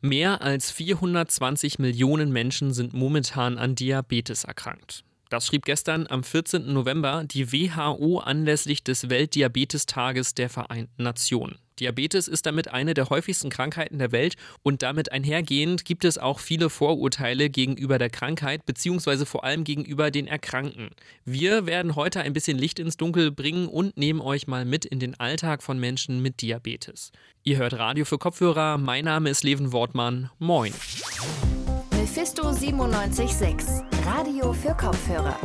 Mehr als 420 Millionen Menschen sind momentan an Diabetes erkrankt. Das schrieb gestern am 14. November die WHO anlässlich des Weltdiabetestages der Vereinten Nationen. Diabetes ist damit eine der häufigsten Krankheiten der Welt und damit einhergehend gibt es auch viele Vorurteile gegenüber der Krankheit beziehungsweise vor allem gegenüber den Erkrankten. Wir werden heute ein bisschen Licht ins Dunkel bringen und nehmen euch mal mit in den Alltag von Menschen mit Diabetes. Ihr hört Radio für Kopfhörer, mein Name ist Leven Wortmann. Moin. Mephisto 976, Radio für Kopfhörer.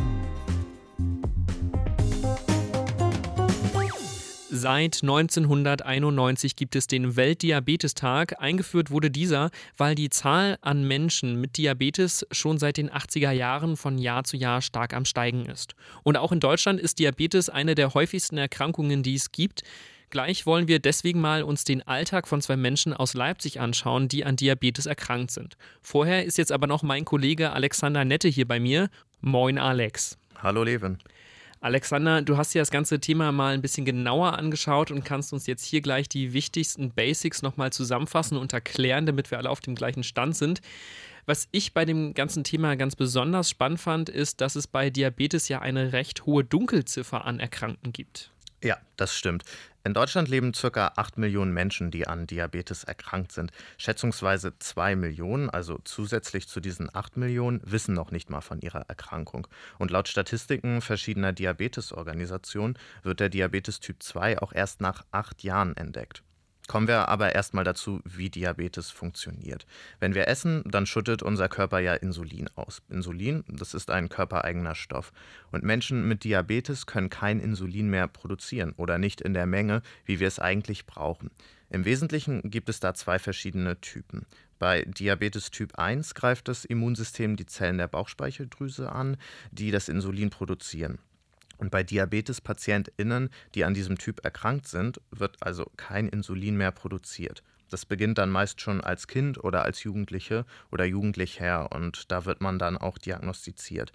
Seit 1991 gibt es den Weltdiabetestag. Eingeführt wurde dieser, weil die Zahl an Menschen mit Diabetes schon seit den 80er Jahren von Jahr zu Jahr stark am Steigen ist. Und auch in Deutschland ist Diabetes eine der häufigsten Erkrankungen, die es gibt. Gleich wollen wir deswegen mal uns den Alltag von zwei Menschen aus Leipzig anschauen, die an Diabetes erkrankt sind. Vorher ist jetzt aber noch mein Kollege Alexander Nette hier bei mir. Moin Alex. Hallo Levin. Alexander, du hast dir das ganze Thema mal ein bisschen genauer angeschaut und kannst uns jetzt hier gleich die wichtigsten Basics nochmal zusammenfassen und erklären, damit wir alle auf dem gleichen Stand sind. Was ich bei dem ganzen Thema ganz besonders spannend fand, ist, dass es bei Diabetes ja eine recht hohe Dunkelziffer an Erkrankten gibt. Ja, das stimmt. In Deutschland leben ca. 8 Millionen Menschen, die an Diabetes erkrankt sind. Schätzungsweise 2 Millionen, also zusätzlich zu diesen 8 Millionen, wissen noch nicht mal von ihrer Erkrankung. Und laut Statistiken verschiedener Diabetesorganisationen wird der Diabetes Typ 2 auch erst nach acht Jahren entdeckt. Kommen wir aber erstmal dazu, wie Diabetes funktioniert. Wenn wir essen, dann schüttet unser Körper ja Insulin aus. Insulin, das ist ein körpereigener Stoff. Und Menschen mit Diabetes können kein Insulin mehr produzieren oder nicht in der Menge, wie wir es eigentlich brauchen. Im Wesentlichen gibt es da zwei verschiedene Typen. Bei Diabetes Typ 1 greift das Immunsystem die Zellen der Bauchspeicheldrüse an, die das Insulin produzieren. Und bei Diabetes-PatientInnen, die an diesem Typ erkrankt sind, wird also kein Insulin mehr produziert. Das beginnt dann meist schon als Kind oder als Jugendliche oder Jugendlicher und da wird man dann auch diagnostiziert.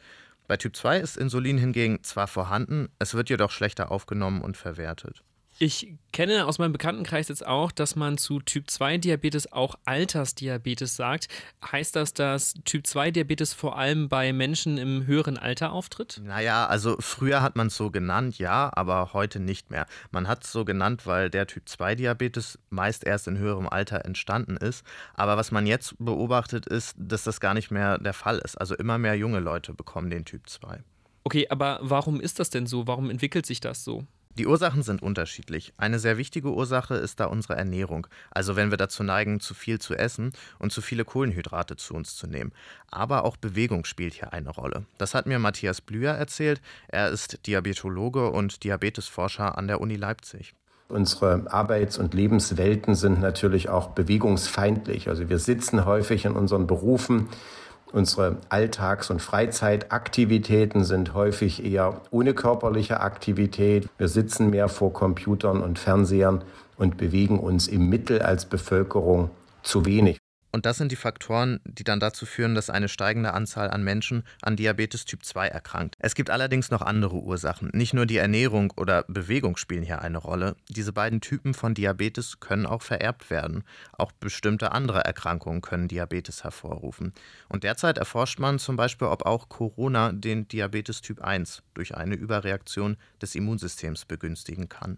Bei Typ 2 ist Insulin hingegen zwar vorhanden, es wird jedoch schlechter aufgenommen und verwertet. Ich kenne aus meinem Bekanntenkreis jetzt auch, dass man zu Typ 2 Diabetes auch Altersdiabetes sagt. Heißt das, dass Typ 2 Diabetes vor allem bei Menschen im höheren Alter auftritt? Naja, also früher hat man es so genannt, ja, aber heute nicht mehr. Man hat es so genannt, weil der Typ 2 Diabetes meist erst in höherem Alter entstanden ist. Aber was man jetzt beobachtet, ist, dass das gar nicht mehr der Fall ist. Also immer mehr junge Leute bekommen den Typ 2. Okay, aber warum ist das denn so? Warum entwickelt sich das so? Die Ursachen sind unterschiedlich. Eine sehr wichtige Ursache ist da unsere Ernährung, also wenn wir dazu neigen, zu viel zu essen und zu viele Kohlenhydrate zu uns zu nehmen. Aber auch Bewegung spielt hier eine Rolle. Das hat mir Matthias Blüher erzählt. Er ist Diabetologe und Diabetesforscher an der Uni Leipzig. Unsere Arbeits- und Lebenswelten sind natürlich auch bewegungsfeindlich. Also wir sitzen häufig in unseren Berufen Unsere Alltags- und Freizeitaktivitäten sind häufig eher ohne körperliche Aktivität. Wir sitzen mehr vor Computern und Fernsehern und bewegen uns im Mittel als Bevölkerung zu wenig. Und das sind die Faktoren, die dann dazu führen, dass eine steigende Anzahl an Menschen an Diabetes Typ 2 erkrankt. Es gibt allerdings noch andere Ursachen. Nicht nur die Ernährung oder Bewegung spielen hier eine Rolle. Diese beiden Typen von Diabetes können auch vererbt werden. Auch bestimmte andere Erkrankungen können Diabetes hervorrufen. Und derzeit erforscht man zum Beispiel, ob auch Corona den Diabetes Typ 1 durch eine Überreaktion des Immunsystems begünstigen kann.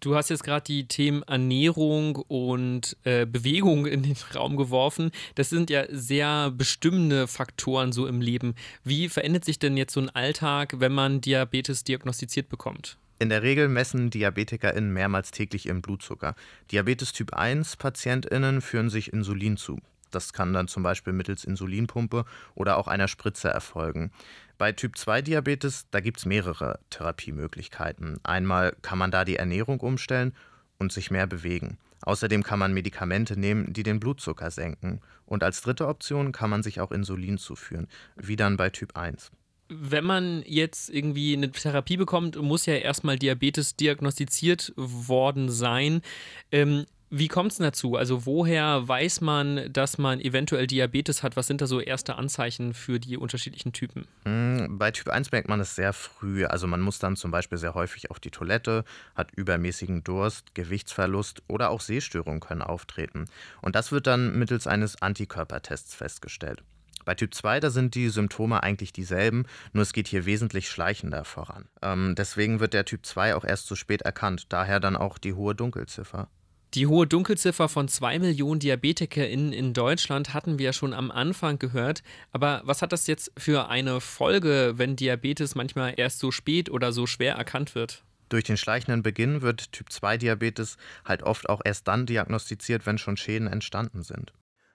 Du hast jetzt gerade die Themen Ernährung und äh, Bewegung in den Raum geworfen. Das sind ja sehr bestimmende Faktoren so im Leben. Wie verändert sich denn jetzt so ein Alltag, wenn man Diabetes diagnostiziert bekommt? In der Regel messen DiabetikerInnen mehrmals täglich ihren Blutzucker. Diabetes Typ 1 PatientInnen führen sich Insulin zu. Das kann dann zum Beispiel mittels Insulinpumpe oder auch einer Spritze erfolgen. Bei Typ-2-Diabetes, da gibt es mehrere Therapiemöglichkeiten. Einmal kann man da die Ernährung umstellen und sich mehr bewegen. Außerdem kann man Medikamente nehmen, die den Blutzucker senken. Und als dritte Option kann man sich auch Insulin zuführen, wie dann bei Typ 1 wenn man jetzt irgendwie eine Therapie bekommt, muss ja erstmal Diabetes diagnostiziert worden sein. Ähm, Wie kommt es dazu? Also woher weiß man, dass man eventuell Diabetes hat? Was sind da so erste Anzeichen für die unterschiedlichen Typen? Hm, bei Typ 1 merkt man es sehr früh. Also man muss dann zum Beispiel sehr häufig auf die Toilette, hat übermäßigen Durst, Gewichtsverlust oder auch Sehstörungen können auftreten. Und das wird dann mittels eines Antikörpertests festgestellt. Bei Typ 2, da sind die Symptome eigentlich dieselben, nur es geht hier wesentlich schleichender voran. Ähm, deswegen wird der Typ 2 auch erst zu spät erkannt, daher dann auch die hohe Dunkelziffer. Die hohe Dunkelziffer von zwei Millionen DiabetikerInnen in Deutschland hatten wir ja schon am Anfang gehört. Aber was hat das jetzt für eine Folge, wenn Diabetes manchmal erst so spät oder so schwer erkannt wird? Durch den schleichenden Beginn wird Typ-2-Diabetes halt oft auch erst dann diagnostiziert, wenn schon Schäden entstanden sind.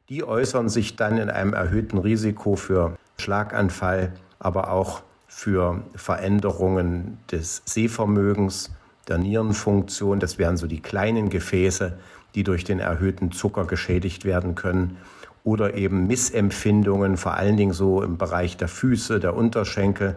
Die äußern sich dann in einem erhöhten Risiko für Schlaganfall, aber auch für Veränderungen des Sehvermögens, der Nierenfunktion. Das wären so die kleinen Gefäße, die durch den erhöhten Zucker geschädigt werden können. Oder eben Missempfindungen, vor allen Dingen so im Bereich der Füße, der Unterschenkel,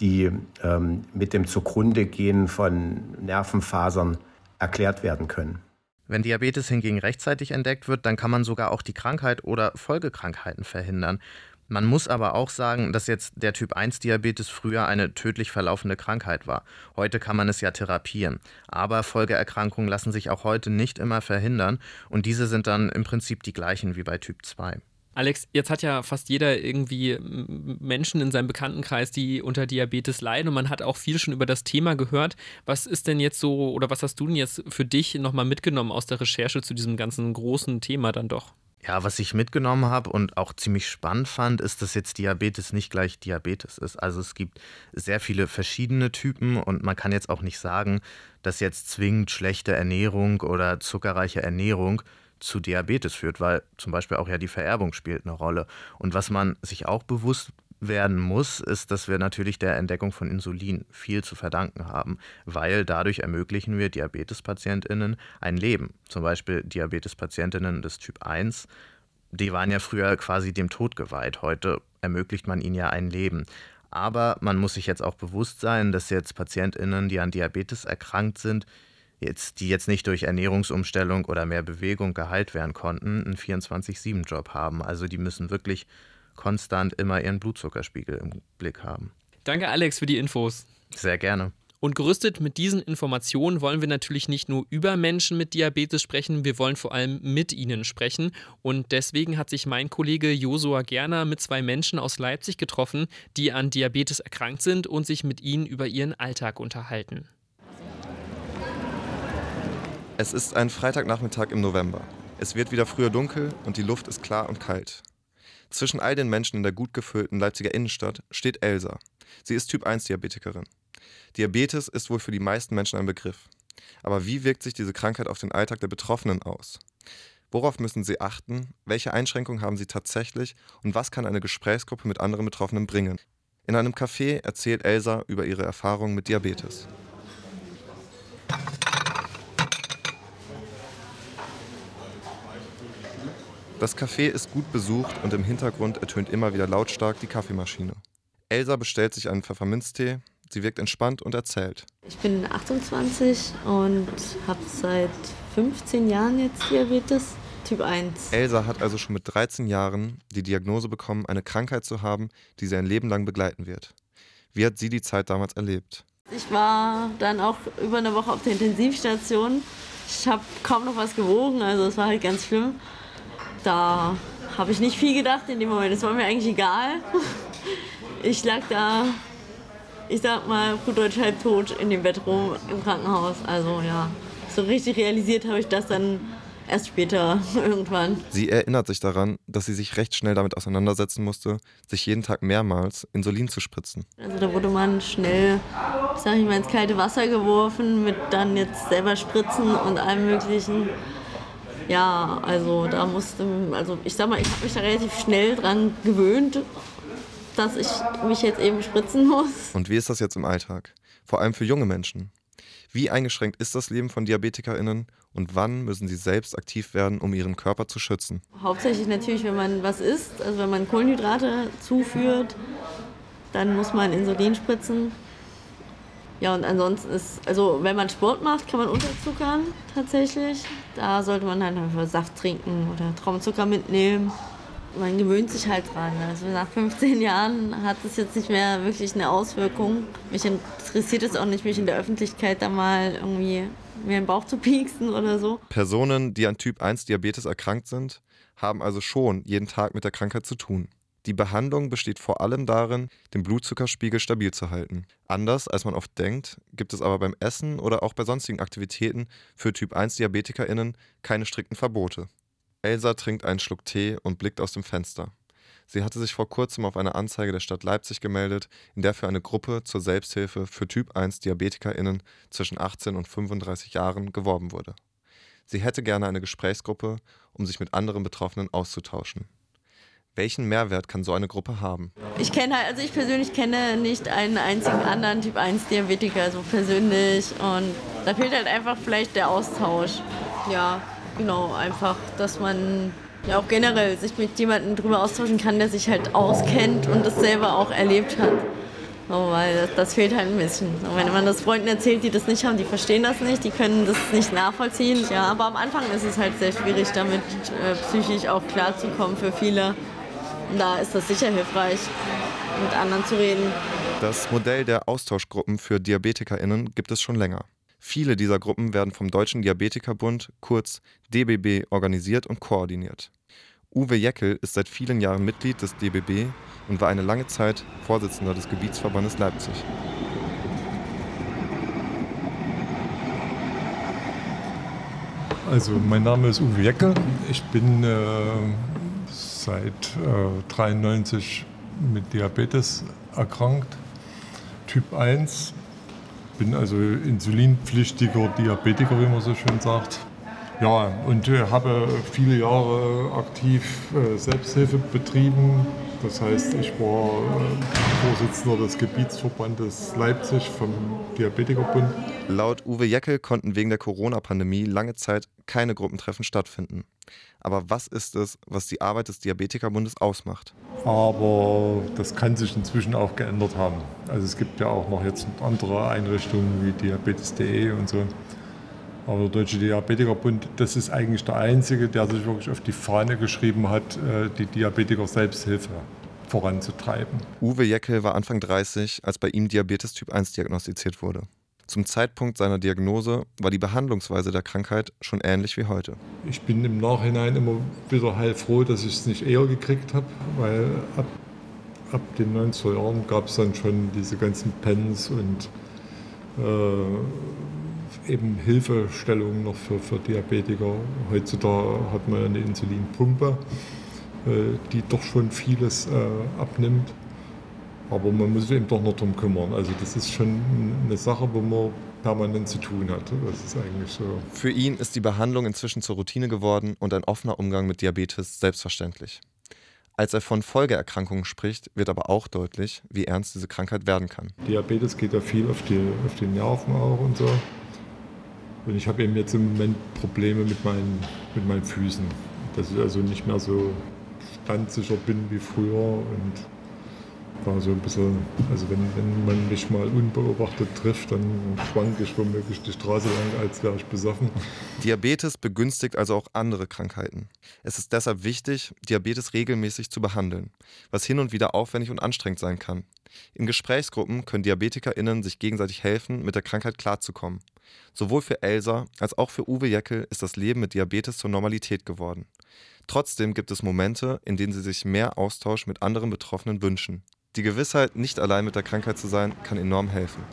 die ähm, mit dem Zugrundegehen von Nervenfasern erklärt werden können. Wenn Diabetes hingegen rechtzeitig entdeckt wird, dann kann man sogar auch die Krankheit oder Folgekrankheiten verhindern. Man muss aber auch sagen, dass jetzt der Typ 1 Diabetes früher eine tödlich verlaufende Krankheit war. Heute kann man es ja therapieren. Aber Folgeerkrankungen lassen sich auch heute nicht immer verhindern und diese sind dann im Prinzip die gleichen wie bei Typ 2. Alex, jetzt hat ja fast jeder irgendwie Menschen in seinem Bekanntenkreis, die unter Diabetes leiden und man hat auch viel schon über das Thema gehört. Was ist denn jetzt so oder was hast du denn jetzt für dich nochmal mitgenommen aus der Recherche zu diesem ganzen großen Thema dann doch? Ja, was ich mitgenommen habe und auch ziemlich spannend fand, ist, dass jetzt Diabetes nicht gleich Diabetes ist. Also es gibt sehr viele verschiedene Typen und man kann jetzt auch nicht sagen, dass jetzt zwingend schlechte Ernährung oder zuckerreiche Ernährung zu Diabetes führt, weil zum Beispiel auch ja die Vererbung spielt eine Rolle. Und was man sich auch bewusst werden muss, ist, dass wir natürlich der Entdeckung von Insulin viel zu verdanken haben, weil dadurch ermöglichen wir Diabetespatientinnen ein Leben. Zum Beispiel Diabetespatientinnen des Typ 1, die waren ja früher quasi dem Tod geweiht. Heute ermöglicht man ihnen ja ein Leben. Aber man muss sich jetzt auch bewusst sein, dass jetzt Patientinnen, die an Diabetes erkrankt sind, jetzt, die jetzt nicht durch Ernährungsumstellung oder mehr Bewegung geheilt werden konnten, einen 24-7-Job haben. Also die müssen wirklich konstant immer ihren Blutzuckerspiegel im Blick haben. Danke, Alex, für die Infos. Sehr gerne. Und gerüstet mit diesen Informationen wollen wir natürlich nicht nur über Menschen mit Diabetes sprechen, wir wollen vor allem mit ihnen sprechen. Und deswegen hat sich mein Kollege Josua Gerner mit zwei Menschen aus Leipzig getroffen, die an Diabetes erkrankt sind und sich mit ihnen über ihren Alltag unterhalten. Es ist ein Freitagnachmittag im November. Es wird wieder früher dunkel und die Luft ist klar und kalt. Zwischen all den Menschen in der gut gefüllten Leipziger Innenstadt steht Elsa. Sie ist Typ 1 Diabetikerin. Diabetes ist wohl für die meisten Menschen ein Begriff. Aber wie wirkt sich diese Krankheit auf den Alltag der Betroffenen aus? Worauf müssen sie achten? Welche Einschränkungen haben sie tatsächlich? Und was kann eine Gesprächsgruppe mit anderen Betroffenen bringen? In einem Café erzählt Elsa über ihre Erfahrungen mit Diabetes. Das Café ist gut besucht und im Hintergrund ertönt immer wieder lautstark die Kaffeemaschine. Elsa bestellt sich einen Pfefferminztee. Sie wirkt entspannt und erzählt. Ich bin 28 und habe seit 15 Jahren jetzt Diabetes Typ 1. Elsa hat also schon mit 13 Jahren die Diagnose bekommen, eine Krankheit zu haben, die sie ein Leben lang begleiten wird. Wie hat sie die Zeit damals erlebt? Ich war dann auch über eine Woche auf der Intensivstation. Ich habe kaum noch was gewogen, also es war halt ganz schlimm da habe ich nicht viel gedacht in dem Moment. Es war mir eigentlich egal. Ich lag da, ich sag mal, gut deutsch halb tot in dem Bett rum im Krankenhaus. Also ja, so richtig realisiert habe ich das dann erst später irgendwann. Sie erinnert sich daran, dass sie sich recht schnell damit auseinandersetzen musste, sich jeden Tag mehrmals Insulin zu spritzen. Also da wurde man schnell, sag ich mal, ins kalte Wasser geworfen mit dann jetzt selber Spritzen und allem möglichen ja, also da musste, also ich sag mal, ich habe mich da relativ schnell dran gewöhnt, dass ich mich jetzt eben spritzen muss. Und wie ist das jetzt im Alltag? Vor allem für junge Menschen. Wie eingeschränkt ist das Leben von DiabetikerInnen und wann müssen sie selbst aktiv werden, um ihren Körper zu schützen? Hauptsächlich natürlich, wenn man was isst, also wenn man Kohlenhydrate zuführt, dann muss man Insulin spritzen. Ja, und ansonsten ist, also wenn man Sport macht, kann man unterzuckern tatsächlich. Da sollte man halt einfach Saft trinken oder Traubenzucker mitnehmen. Man gewöhnt sich halt dran. Also nach 15 Jahren hat es jetzt nicht mehr wirklich eine Auswirkung. Mich interessiert es auch nicht, mich in der Öffentlichkeit da mal irgendwie mir den Bauch zu pieksen oder so. Personen, die an Typ 1 Diabetes erkrankt sind, haben also schon jeden Tag mit der Krankheit zu tun. Die Behandlung besteht vor allem darin, den Blutzuckerspiegel stabil zu halten. Anders als man oft denkt, gibt es aber beim Essen oder auch bei sonstigen Aktivitäten für Typ 1 DiabetikerInnen keine strikten Verbote. Elsa trinkt einen Schluck Tee und blickt aus dem Fenster. Sie hatte sich vor kurzem auf eine Anzeige der Stadt Leipzig gemeldet, in der für eine Gruppe zur Selbsthilfe für Typ 1 DiabetikerInnen zwischen 18 und 35 Jahren geworben wurde. Sie hätte gerne eine Gesprächsgruppe, um sich mit anderen Betroffenen auszutauschen. Welchen Mehrwert kann so eine Gruppe haben? Ich kenne halt, also ich persönlich kenne nicht einen einzigen anderen Typ 1 Diabetiker so persönlich und da fehlt halt einfach vielleicht der Austausch. Ja, genau, einfach, dass man ja auch generell sich mit jemandem drüber austauschen kann, der sich halt auskennt und das selber auch erlebt hat. So, weil das, das, fehlt halt ein bisschen. Und wenn man das Freunden erzählt, die das nicht haben, die verstehen das nicht, die können das nicht nachvollziehen. Ja, aber am Anfang ist es halt sehr schwierig, damit äh, psychisch auch klarzukommen für viele da ist das sicher hilfreich, mit anderen zu reden. Das Modell der Austauschgruppen für DiabetikerInnen gibt es schon länger. Viele dieser Gruppen werden vom Deutschen Diabetikerbund, kurz DBB, organisiert und koordiniert. Uwe Jeckel ist seit vielen Jahren Mitglied des DBB und war eine lange Zeit Vorsitzender des Gebietsverbandes Leipzig. Also mein Name ist Uwe Jeckel. Ich bin äh, seit äh, mit Diabetes erkrankt, Typ 1. Bin also insulinpflichtiger Diabetiker, wie man so schön sagt. Ja, und äh, habe viele Jahre aktiv äh, Selbsthilfe betrieben. Das heißt, ich war äh, Vorsitzender des Gebietsverbandes Leipzig vom Diabetikerbund. Laut Uwe Jeckel konnten wegen der Corona-Pandemie lange Zeit keine Gruppentreffen stattfinden. Aber was ist es, was die Arbeit des Diabetikerbundes ausmacht? Aber das kann sich inzwischen auch geändert haben. Also es gibt ja auch noch jetzt andere Einrichtungen wie diabetes.de und so. Aber der Deutsche Diabetikerbund, das ist eigentlich der einzige, der sich wirklich auf die Fahne geschrieben hat, äh, die Diabetiker Selbsthilfe voranzutreiben. Uwe Jeckel war Anfang 30, als bei ihm Diabetes Typ 1 diagnostiziert wurde. Zum Zeitpunkt seiner Diagnose war die Behandlungsweise der Krankheit schon ähnlich wie heute. Ich bin im Nachhinein immer wieder heilfroh, dass ich es nicht eher gekriegt habe, weil ab, ab den 90er Jahren gab es dann schon diese ganzen Pens und äh, eben Hilfestellungen noch für, für Diabetiker. Heutzutage hat man eine Insulinpumpe, äh, die doch schon vieles äh, abnimmt. Aber man muss sich eben doch noch darum kümmern. Also das ist schon eine Sache, wo man permanent zu tun hat. Das ist eigentlich so. Für ihn ist die Behandlung inzwischen zur Routine geworden und ein offener Umgang mit Diabetes selbstverständlich. Als er von Folgeerkrankungen spricht, wird aber auch deutlich, wie ernst diese Krankheit werden kann. Diabetes geht ja viel auf die, auf die Nerven auch und so. Und ich habe eben jetzt im Moment Probleme mit meinen, mit meinen Füßen. Dass ich also nicht mehr so standsicher bin wie früher und war so ein bisschen, also wenn, wenn man mich mal unbeobachtet trifft, dann schwank ich womöglich die Straße lang, als wäre ich besoffen. Diabetes begünstigt also auch andere Krankheiten. Es ist deshalb wichtig, Diabetes regelmäßig zu behandeln, was hin und wieder aufwendig und anstrengend sein kann. In Gesprächsgruppen können DiabetikerInnen sich gegenseitig helfen, mit der Krankheit klarzukommen. Sowohl für Elsa als auch für Uwe Jeckel ist das Leben mit Diabetes zur Normalität geworden. Trotzdem gibt es Momente, in denen sie sich mehr Austausch mit anderen Betroffenen wünschen. Die Gewissheit, nicht allein mit der Krankheit zu sein, kann enorm helfen.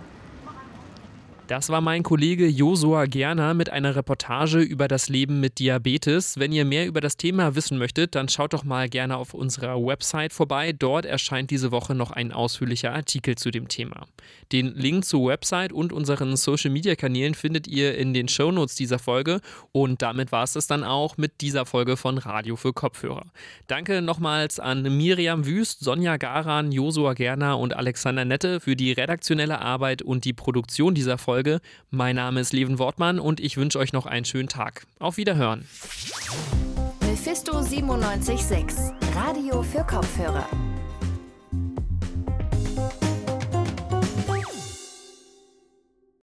Das war mein Kollege Josua Gerner mit einer Reportage über das Leben mit Diabetes. Wenn ihr mehr über das Thema wissen möchtet, dann schaut doch mal gerne auf unserer Website vorbei. Dort erscheint diese Woche noch ein ausführlicher Artikel zu dem Thema. Den Link zur Website und unseren Social Media Kanälen findet ihr in den Shownotes dieser Folge. Und damit war es das dann auch mit dieser Folge von Radio für Kopfhörer. Danke nochmals an Miriam Wüst, Sonja Garan, Josua Gerner und Alexander Nette für die redaktionelle Arbeit und die Produktion dieser Folge. Folge. Mein Name ist Leven Wortmann und ich wünsche euch noch einen schönen Tag. Auf Wiederhören. Mephisto 976, Radio für Kopfhörer.